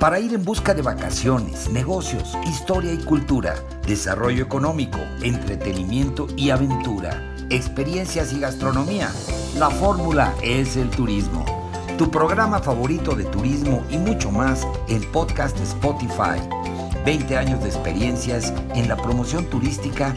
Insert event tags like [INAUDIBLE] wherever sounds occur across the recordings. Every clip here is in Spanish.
para ir en busca de vacaciones, negocios, historia y cultura, desarrollo económico, entretenimiento y aventura, experiencias y gastronomía. La fórmula es el turismo. Tu programa favorito de turismo y mucho más en podcast Spotify. 20 años de experiencias en la promoción turística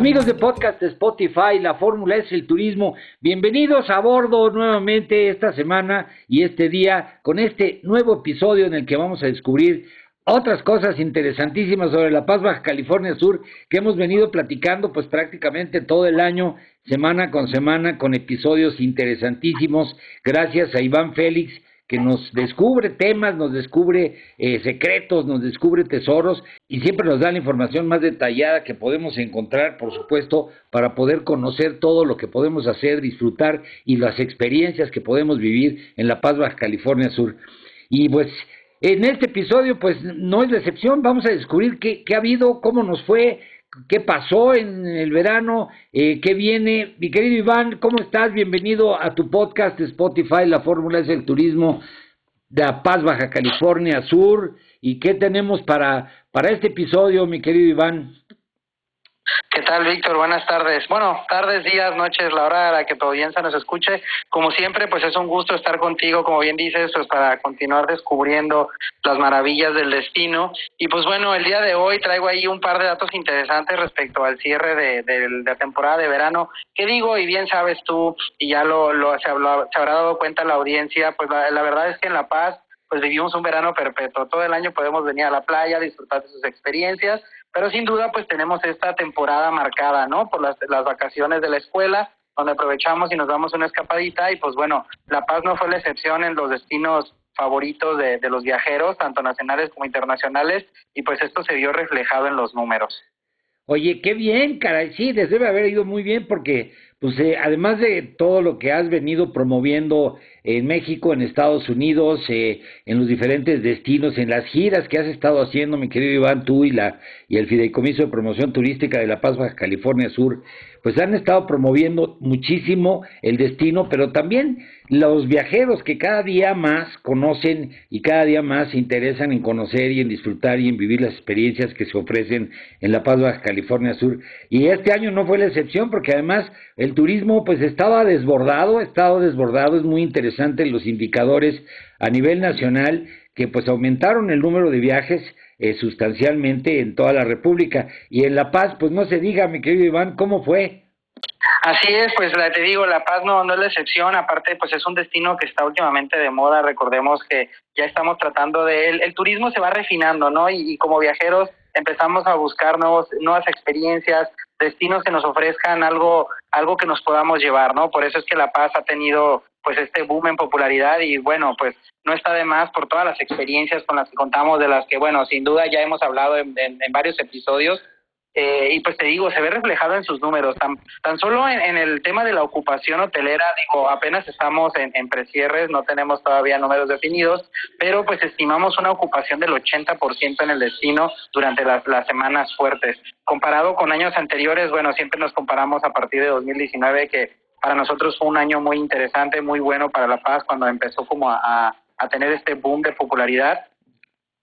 Amigos de podcast de Spotify, la fórmula es el turismo. Bienvenidos a bordo nuevamente esta semana y este día con este nuevo episodio en el que vamos a descubrir otras cosas interesantísimas sobre La Paz, Baja California Sur, que hemos venido platicando pues prácticamente todo el año, semana con semana, con episodios interesantísimos. Gracias a Iván Félix que nos descubre temas, nos descubre eh, secretos, nos descubre tesoros y siempre nos da la información más detallada que podemos encontrar, por supuesto, para poder conocer todo lo que podemos hacer, disfrutar y las experiencias que podemos vivir en La Paz, Baja California Sur. Y pues en este episodio, pues no es decepción, vamos a descubrir qué, qué ha habido, cómo nos fue, qué pasó en el verano, eh, qué viene. Mi querido Iván, ¿cómo estás? Bienvenido a tu podcast Spotify, La Fórmula es el Turismo de La Paz, Baja California Sur. ¿Y qué tenemos para, para este episodio, mi querido Iván? ¿Qué tal, Víctor? Buenas tardes. Bueno, tardes, días, noches, la hora a la que tu audiencia nos escuche. Como siempre, pues es un gusto estar contigo, como bien dices, pues para continuar descubriendo las maravillas del destino. Y pues bueno, el día de hoy traigo ahí un par de datos interesantes respecto al cierre de, la temporada de verano. ¿Qué digo? Y bien sabes tú, y ya lo, lo se, habrá dado cuenta la audiencia, pues la, la verdad es que en La Paz pues vivimos un verano perpetuo. Todo el año podemos venir a la playa, disfrutar de sus experiencias pero sin duda, pues tenemos esta temporada marcada, ¿no? Por las, las vacaciones de la escuela, donde aprovechamos y nos damos una escapadita y pues bueno, La Paz no fue la excepción en los destinos favoritos de, de los viajeros, tanto nacionales como internacionales, y pues esto se vio reflejado en los números. Oye, qué bien, caray, sí, debe haber ido muy bien porque, pues, eh, además de todo lo que has venido promoviendo en México, en Estados Unidos, eh, en los diferentes destinos, en las giras que has estado haciendo, mi querido Iván, tú y, la, y el Fideicomiso de Promoción Turística de La Paz, Baja California Sur, pues han estado promoviendo muchísimo el destino, pero también los viajeros que cada día más conocen y cada día más se interesan en conocer y en disfrutar y en vivir las experiencias que se ofrecen en La Paz, Baja California Sur. Y este año no fue la excepción porque además el turismo pues estaba desbordado, ha estado desbordado, es muy interesante los indicadores a nivel nacional que pues aumentaron el número de viajes eh, sustancialmente en toda la República. Y en La Paz, pues no se diga, mi querido Iván, ¿cómo fue? Así es, pues la, te digo, La Paz no, no es la excepción, aparte pues es un destino que está últimamente de moda, recordemos que ya estamos tratando de él, el turismo se va refinando, ¿no? Y, y como viajeros empezamos a buscar nuevos, nuevas experiencias, destinos que nos ofrezcan algo, algo que nos podamos llevar, ¿no? Por eso es que La Paz ha tenido pues este boom en popularidad y bueno, pues no está de más por todas las experiencias con las que contamos, de las que bueno, sin duda ya hemos hablado en, varios episodios. Eh, y pues te digo, se ve reflejado en sus números. Tan, tan solo en, el tema de la ocupación hotelera, digo, apenas estamos en, en precierres, no tenemos todavía números definidos, pero pues estimamos una ocupación del 80% en el destino durante las, las semanas fuertes. Comparado con años anteriores, bueno, siempre nos comparamos a partir de 2019, que para nosotros fue un año muy interesante, muy bueno para La Paz cuando empezó como a, a tener este boom de popularidad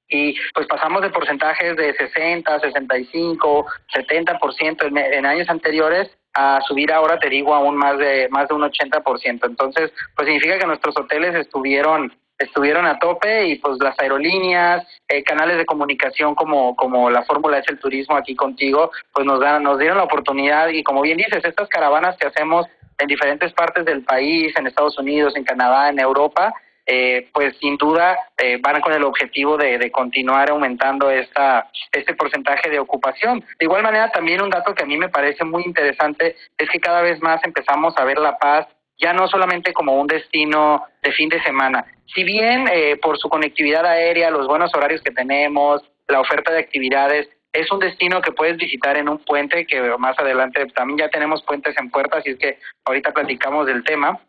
y pues pasamos de porcentajes de 60, 65, 70% en, en años anteriores a subir ahora, te digo, aún más de más de un 80%. Entonces, pues significa que nuestros hoteles estuvieron estuvieron a tope y pues las aerolíneas, eh, canales de comunicación como como la fórmula es el turismo aquí contigo, pues nos dan nos dieron la oportunidad y como bien dices, estas caravanas que hacemos en diferentes partes del país, en Estados Unidos, en Canadá, en Europa, eh, pues sin duda eh, van con el objetivo de, de, continuar aumentando esta este porcentaje de ocupación. De igual manera, también un dato que a mí me parece muy interesante es que cada vez más empezamos a ver La Paz ya no solamente como un destino de fin de semana. Si bien eh, por su conectividad aérea, los buenos horarios que tenemos, la oferta de actividades, es un destino que puedes visitar en un puente, que más adelante también ya tenemos puentes en puerta, así es que ahorita platicamos del tema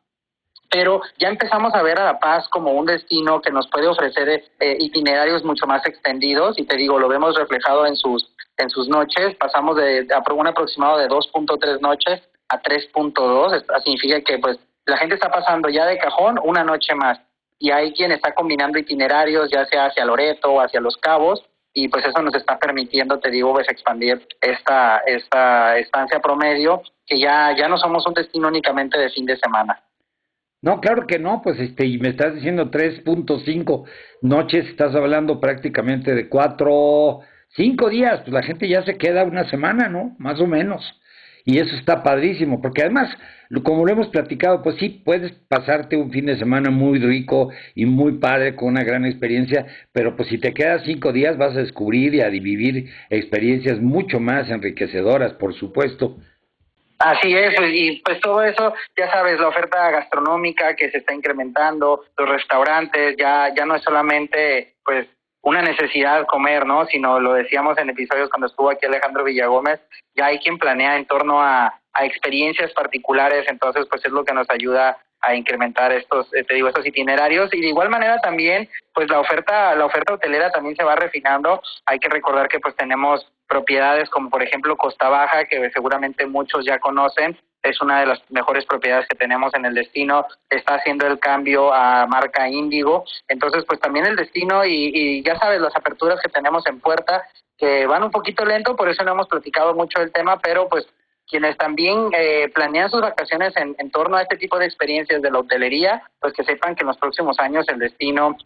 pero ya empezamos a ver a La Paz como un destino que nos puede ofrecer eh, itinerarios mucho más extendidos y te digo, lo vemos reflejado en sus en sus noches, pasamos de, un aproximado de 2.3 noches a 3.2, esto significa que pues la gente está pasando ya de cajón una noche más y hay quien está combinando itinerarios ya sea hacia Loreto o hacia Los Cabos y pues eso nos está permitiendo, te digo, pues expandir esta esta estancia promedio que ya ya no somos un destino únicamente de fin de semana. No, claro que no, pues este, y me estás diciendo 3.5 noches, estás hablando prácticamente de cuatro, cinco días, pues la gente ya se queda una semana, ¿no? Más o menos. Y eso está padrísimo, porque además, como lo hemos platicado, pues sí, puedes pasarte un fin de semana muy rico y muy padre con una gran experiencia, pero pues si te quedas cinco días vas a descubrir y a vivir experiencias mucho más enriquecedoras, por supuesto. Así es, y pues todo eso, ya sabes, la oferta gastronómica que se está incrementando, los restaurantes, ya, ya no es solamente pues una necesidad comer, ¿no? Sino lo decíamos en episodios cuando estuvo aquí Alejandro Villagómez, ya hay quien planea en torno a, a experiencias particulares, entonces pues es lo que nos ayuda a incrementar estos, eh, te digo, estos itinerarios. Y de igual manera también, pues la oferta, la oferta hotelera también se va refinando. Hay que recordar que pues tenemos propiedades como por ejemplo Costa Baja, que seguramente muchos ya conocen, es una de las mejores propiedades que tenemos en el destino, está haciendo el cambio a marca Índigo, entonces pues también el destino y, y ya sabes las aperturas que tenemos en puerta que van un poquito lento, por eso no hemos platicado mucho del tema, pero pues quienes también eh, planean sus vacaciones en, en torno a este tipo de experiencias de la hotelería, pues que sepan que en los próximos años el destino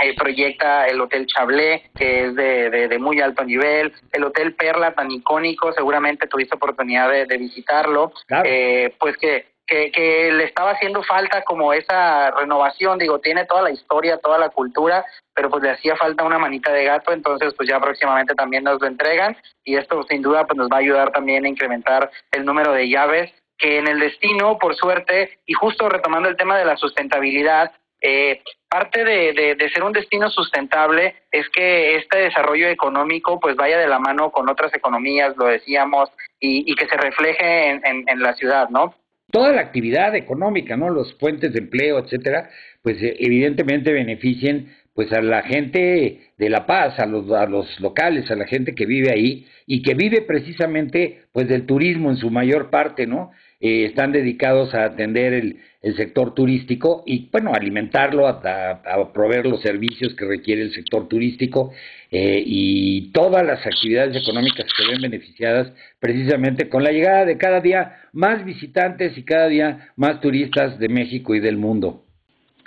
eh, proyecta el Hotel Chablé, que es de, de, muy alto nivel, el Hotel Perla, tan icónico, seguramente tuviste oportunidad de, visitarlo, eh, pues que, que, que, le estaba haciendo falta como esa renovación, digo, tiene toda la historia, toda la cultura, pero pues le hacía falta una manita de gato, entonces pues ya próximamente también nos lo entregan y esto sin duda pues nos va a ayudar también a incrementar el número de llaves que en el destino, por suerte, y justo retomando el tema de la sustentabilidad, eh, parte de, de, ser un destino sustentable es que este desarrollo económico pues vaya de la mano con otras economías, lo decíamos, y, y que se refleje en, en, en, la ciudad, ¿no? Toda la actividad económica, ¿no? Los fuentes de empleo, etcétera, pues eh, evidentemente beneficien pues a la gente de La Paz, a los, a los locales, a la gente que vive ahí y que vive precisamente pues del turismo en su mayor parte, ¿no? Eh, están dedicados a atender el, sector turístico y, bueno, alimentarlo, a, proveer los servicios que requiere el sector turístico eh, y todas las actividades económicas que ven beneficiadas precisamente con la llegada de cada día más visitantes y cada día más turistas de México y del mundo.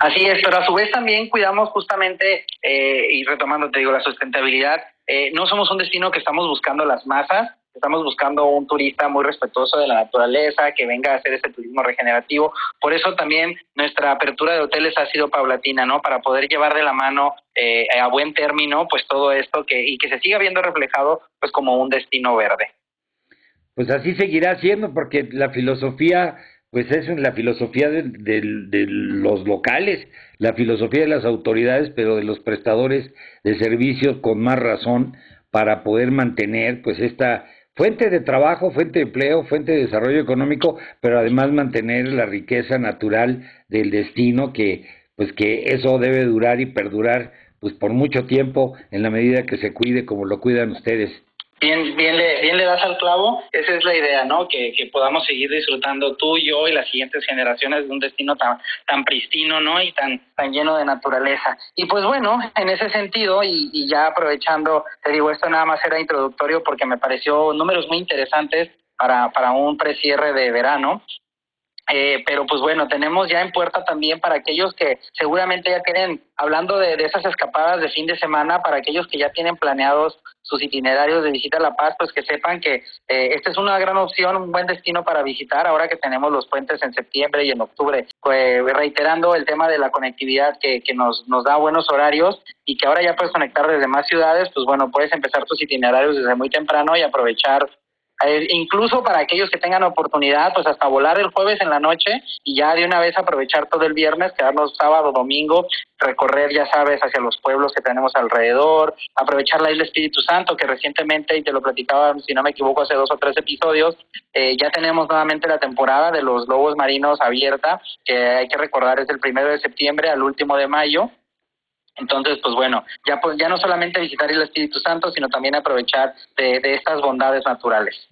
Así es, pero a su vez también cuidamos justamente, eh, y retomando, te digo, la sustentabilidad, eh, no somos un destino que estamos buscando las masas, estamos buscando un turista muy respetuoso de la naturaleza, que venga a hacer ese turismo regenerativo. Por eso también nuestra apertura de hoteles ha sido paulatina, ¿no? Para poder llevar de la mano eh, a buen término, pues todo esto que, y que se siga viendo reflejado, pues como un destino verde. Pues así seguirá siendo, porque la filosofía pues es la filosofía de, de, los locales, la filosofía de las autoridades, pero de los prestadores de servicios con más razón para poder mantener pues esta fuente de trabajo, fuente de empleo, fuente de desarrollo económico, pero además mantener la riqueza natural del destino que pues que eso debe durar y perdurar pues por mucho tiempo en la medida que se cuide como lo cuidan ustedes bien, bien, le, bien le das al clavo. Esa es la idea, ¿no? Que, que podamos seguir disfrutando tú, yo y las siguientes generaciones de un destino tan, tan pristino, ¿no? Y tan, tan lleno de naturaleza. Y pues bueno, en ese sentido, y, y ya aprovechando, te digo, esto nada más era introductorio porque me pareció números muy interesantes para, para un precierre de verano. Eh, pero pues bueno, tenemos ya en puerta también para aquellos que seguramente ya tienen, hablando de, esas escapadas de fin de semana, para aquellos que ya tienen planeados sus itinerarios de visita a La Paz, pues que sepan que eh, esta es una gran opción, un buen destino para visitar ahora que tenemos los puentes en septiembre y en octubre. Pues reiterando el tema de la conectividad que, que nos, nos da buenos horarios y que ahora ya puedes conectar desde más ciudades, pues bueno, puedes empezar tus itinerarios desde muy temprano y aprovechar eh, incluso para aquellos que tengan oportunidad, pues hasta volar el jueves en la noche y ya de una vez aprovechar todo el viernes, quedarnos sábado, domingo, recorrer, ya sabes, hacia los pueblos que tenemos alrededor, aprovechar la isla Espíritu Santo, que recientemente, y te lo platicaba, si no me equivoco, hace dos o tres episodios, eh, ya tenemos nuevamente la temporada de los lobos marinos abierta, que hay que recordar es del primero de septiembre al último de mayo, entonces, pues bueno, ya pues ya no solamente visitar el Espíritu Santo, sino también aprovechar de, de estas bondades naturales.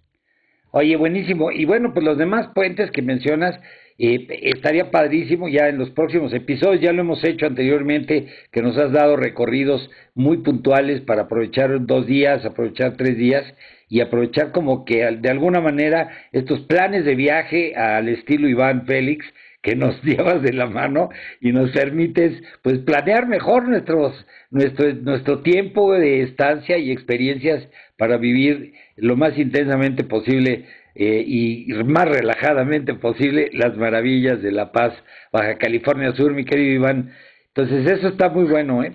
Oye, buenísimo. Y bueno, pues los demás puentes que mencionas, eh, estaría padrísimo ya en los próximos episodios, ya lo hemos hecho anteriormente, que nos has dado recorridos muy puntuales para aprovechar dos días, aprovechar tres días y aprovechar como que de alguna manera estos planes de viaje al estilo Iván Félix, que nos [LAUGHS] llevas de la mano y nos permites pues planear mejor nuestros nuestro nuestro tiempo de estancia y experiencias para vivir lo más intensamente posible eh, y más relajadamente posible las maravillas de La Paz, Baja California Sur, mi querido Iván. Entonces eso está muy bueno, ¿eh?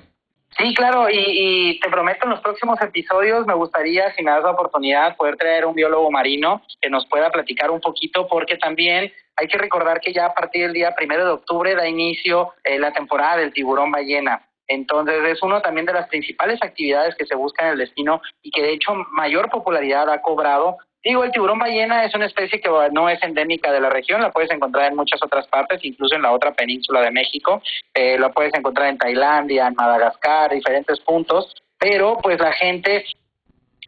Sí, claro, y, y, te prometo en los próximos episodios me gustaría, si me das la oportunidad, poder traer un biólogo marino que nos pueda platicar un poquito, porque también hay que recordar que ya a partir del día primero de octubre da inicio eh, la temporada del tiburón ballena. Entonces es una también de las principales actividades que se busca en el destino y que de hecho mayor popularidad ha cobrado. Digo, el tiburón ballena es una especie que no es endémica de la región, la puedes encontrar en muchas otras partes, incluso en la otra península de México, eh, la puedes encontrar en Tailandia, en Madagascar, diferentes puntos, pero pues la gente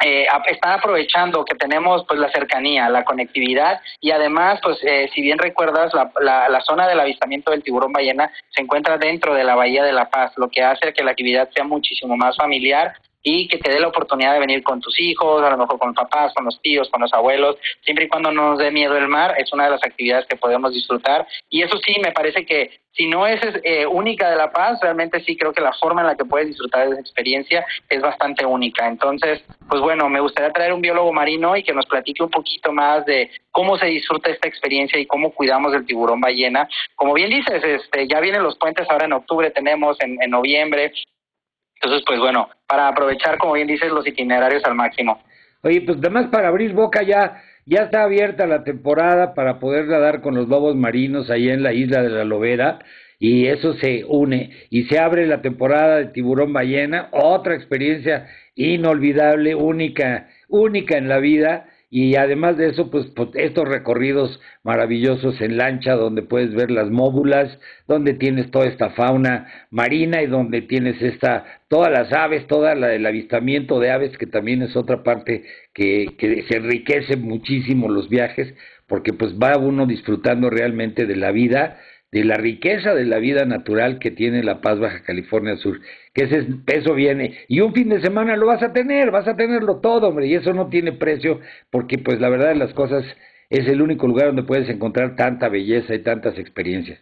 eh, están aprovechando que tenemos pues la cercanía, la conectividad y además pues eh, si bien recuerdas la, la, la, zona del avistamiento del tiburón ballena se encuentra dentro de la bahía de La Paz, lo que hace que la actividad sea muchísimo más familiar y que te dé la oportunidad de venir con tus hijos, a lo mejor con papás, con los tíos, con los abuelos, siempre y cuando no nos dé miedo el mar, es una de las actividades que podemos disfrutar. Y eso sí, me parece que si no es eh, única de La Paz, realmente sí creo que la forma en la que puedes disfrutar de esa experiencia es bastante única. Entonces, pues bueno, me gustaría traer un biólogo marino y que nos platique un poquito más de cómo se disfruta esta experiencia y cómo cuidamos del tiburón ballena. Como bien dices, este, ya vienen los puentes ahora en octubre, tenemos en, en noviembre, entonces, pues bueno, para aprovechar, como bien dices, los itinerarios al máximo. Oye, pues además para abrir boca ya, ya está abierta la temporada para poder nadar con los lobos marinos ahí en la isla de la Lobera y eso se une y se abre la temporada de tiburón ballena, otra experiencia inolvidable, única, única en la vida y además de eso, pues, pues, estos recorridos maravillosos en lancha donde puedes ver las móbulas, donde tienes toda esta fauna marina y donde tienes esta, todas las aves, toda la, el avistamiento de aves, que también es otra parte que, que se enriquece muchísimo los viajes, porque pues va uno disfrutando realmente de la vida de la riqueza de la vida natural que tiene La Paz, Baja California Sur, que ese peso viene, y un fin de semana lo vas a tener, vas a tenerlo todo, hombre, y eso no tiene precio, porque pues la verdad de las cosas es el único lugar donde puedes encontrar tanta belleza y tantas experiencias.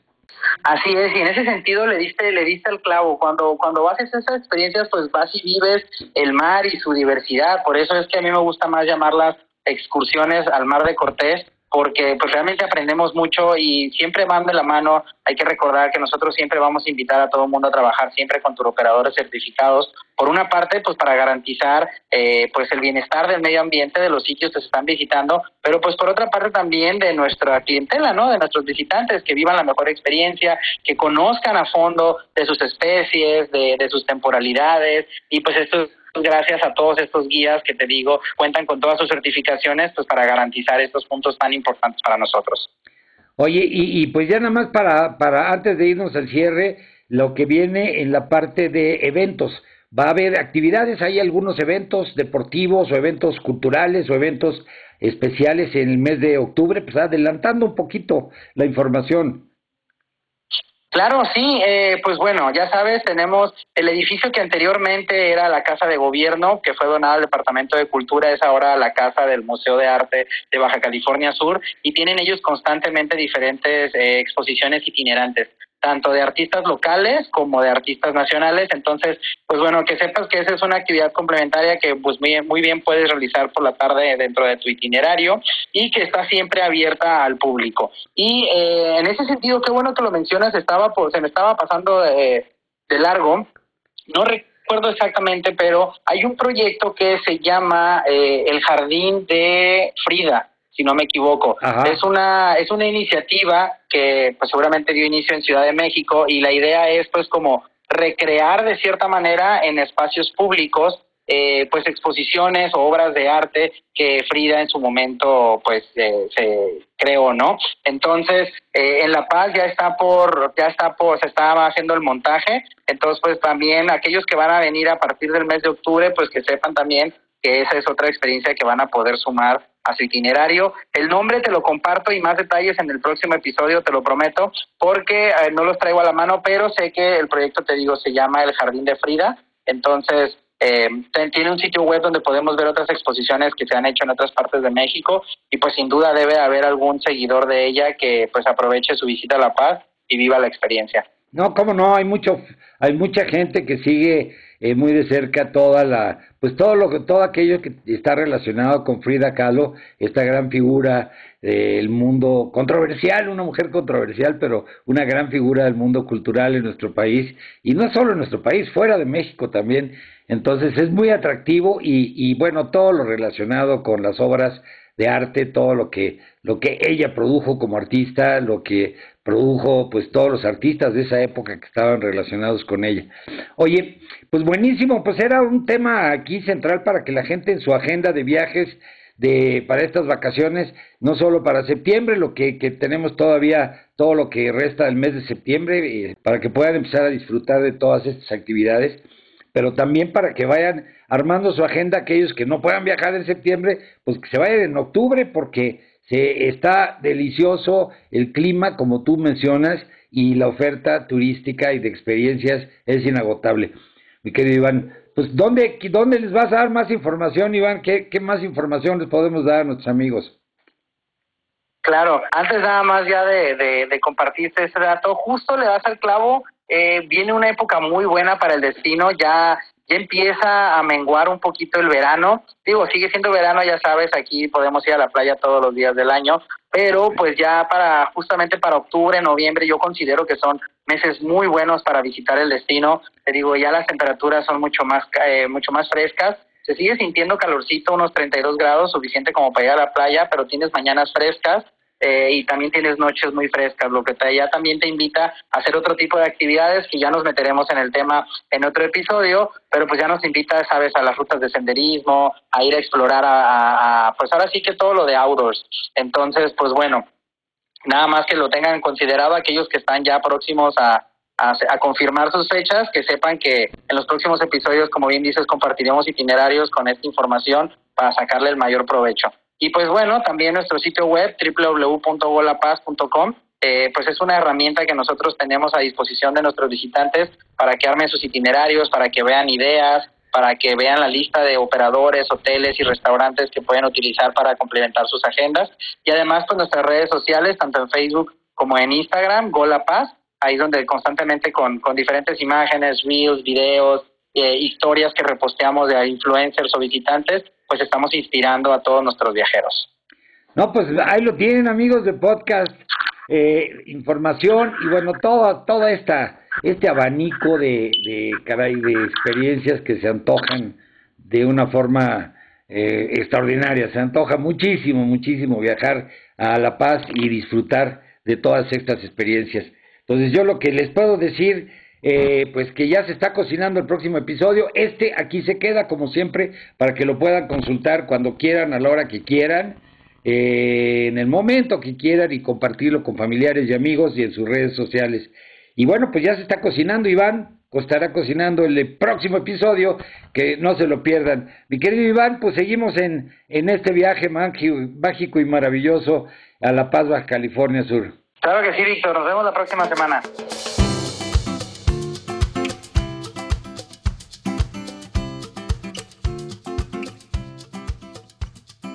Así es, y en ese sentido le diste, le diste el clavo. Cuando, cuando haces esas experiencias, pues vas y vives el mar y su diversidad. Por eso es que a mí me gusta más llamarlas excursiones al mar de Cortés, porque pues realmente aprendemos mucho y siempre van de la mano. Hay que recordar que nosotros siempre vamos a invitar a todo el mundo a trabajar siempre con turoperadores certificados. Por una parte, pues para garantizar eh, pues el bienestar del medio ambiente de los sitios que se están visitando, pero pues por otra parte también de nuestra clientela, ¿no? De nuestros visitantes que vivan la mejor experiencia, que conozcan a fondo de sus especies, de, de sus temporalidades y pues esto gracias a todos estos guías que te digo cuentan con todas sus certificaciones pues para garantizar estos puntos tan importantes para nosotros. Oye, y, pues ya nada más para, para antes de irnos al cierre, lo que viene en la parte de eventos. Va a haber actividades, hay algunos eventos deportivos o eventos culturales o eventos especiales en el mes de octubre, pues adelantando un poquito la información. Claro, sí, eh, pues bueno, ya sabes, tenemos el edificio que anteriormente era la Casa de Gobierno, que fue donada al Departamento de Cultura, es ahora la Casa del Museo de Arte de Baja California Sur, y tienen ellos constantemente diferentes eh, exposiciones itinerantes tanto de artistas locales como de artistas nacionales. Entonces, pues bueno, que sepas que esa es una actividad complementaria que pues muy, muy bien puedes realizar por la tarde dentro de tu itinerario y que está siempre abierta al público. Y eh, en ese sentido, qué bueno que lo mencionas, estaba pues, se me estaba pasando de, de largo. No recuerdo exactamente, pero hay un proyecto que se llama eh, El Jardín de Frida si no me equivoco. Es una es una iniciativa que pues seguramente dio inicio en Ciudad de México y la idea es pues como recrear de cierta manera en espacios públicos eh, pues exposiciones o obras de arte que Frida en su momento pues eh, se creó no entonces eh, en La Paz ya está por ya está por se estaba haciendo el montaje. Entonces pues también aquellos que van a venir a partir del mes de octubre pues que sepan también que esa es otra experiencia que van a poder sumar a su itinerario. El nombre te lo comparto y más detalles en el próximo episodio, te lo prometo, porque eh, no los traigo a la mano, pero sé que el proyecto, te digo, se llama El Jardín de Frida. Entonces, eh, tiene un sitio web donde podemos ver otras exposiciones que se han hecho en otras partes de México y pues sin duda debe haber algún seguidor de ella que pues aproveche su visita a La Paz y viva la experiencia. No, cómo no, hay mucho, hay mucha gente que sigue eh, muy de cerca toda la, pues todo lo todo aquello que está relacionado con Frida Kahlo, esta gran figura del mundo controversial, una mujer controversial, pero una gran figura del mundo cultural en nuestro país, y no solo en nuestro país, fuera de México también. Entonces es muy atractivo y, y bueno, todo lo relacionado con las obras de arte, todo lo que, lo que ella produjo como artista, lo que produjo pues todos los artistas de esa época que estaban relacionados con ella. Oye, pues buenísimo, pues era un tema aquí central para que la gente en su agenda de viajes de para estas vacaciones, no solo para septiembre, lo que, que tenemos todavía todo lo que resta del mes de septiembre, eh, para que puedan empezar a disfrutar de todas estas actividades, pero también para que vayan armando su agenda aquellos que no puedan viajar en septiembre, pues que se vayan en octubre porque se está delicioso el clima como tú mencionas y la oferta turística y de experiencias es inagotable. Mi querido Iván, pues ¿dónde, dónde les vas a dar más información, Iván? ¿Qué, ¿Qué más información les podemos dar a nuestros amigos? Claro, antes nada más ya de, de, de compartirte ese dato, justo le das al clavo, eh, viene una época muy buena para el destino, ya ya empieza a menguar un poquito el verano. Digo, sigue siendo verano, ya sabes, aquí podemos ir a la playa todos los días del año, pero pues ya para justamente para octubre, noviembre, yo considero que son meses muy buenos para visitar el destino. Te digo, ya las temperaturas son mucho más eh, mucho más frescas. Se sigue sintiendo calorcito, unos 32 grados, suficiente como para ir a la playa, pero tienes mañanas frescas eh, y también tienes noches muy frescas, lo que te, ya también te invita a hacer otro tipo de actividades que ya nos meteremos en el tema en otro episodio, pero pues ya nos invita, sabes, a las rutas de senderismo, a ir a explorar a, pues ahora sí que todo lo de outdoors. Entonces, pues bueno, nada más que lo tengan considerado aquellos que están ya próximos a, a, a, confirmar sus fechas, que sepan que en los próximos episodios, como bien dices, compartiremos itinerarios con esta información para sacarle el mayor provecho. Y pues bueno, también nuestro sitio web www.golapaz.com eh, pues es una herramienta que nosotros tenemos a disposición de nuestros visitantes para que armen sus itinerarios, para que vean ideas, para que vean la lista de operadores, hoteles y restaurantes que pueden utilizar para complementar sus agendas. Y además, pues nuestras redes sociales, tanto en Facebook como en Instagram, Golapaz, ahí donde constantemente con, con diferentes imágenes, reels, videos, eh, historias que reposteamos de influencers o visitantes, pues estamos inspirando a todos nuestros viajeros. No, pues ahí lo tienen amigos de podcast, eh, información y bueno, todo, toda esta, este abanico de, de, caray, de experiencias que se antojan de una forma eh, extraordinaria. Se antoja muchísimo, muchísimo viajar a La Paz y disfrutar de todas estas experiencias. Entonces yo lo que les puedo decir eh, pues que ya se está cocinando el próximo episodio. Este aquí se queda, como siempre, para que lo puedan consultar cuando quieran, a la hora que quieran, eh, en el momento que quieran y compartirlo con familiares y amigos y en sus redes sociales. Y bueno, pues ya se está cocinando, Iván. Estará cocinando el próximo episodio, que no se lo pierdan. Mi querido Iván, pues seguimos en, en este viaje mágico y maravilloso a La Paz, Baja California Sur. Claro que sí, Víctor. Nos vemos la próxima semana.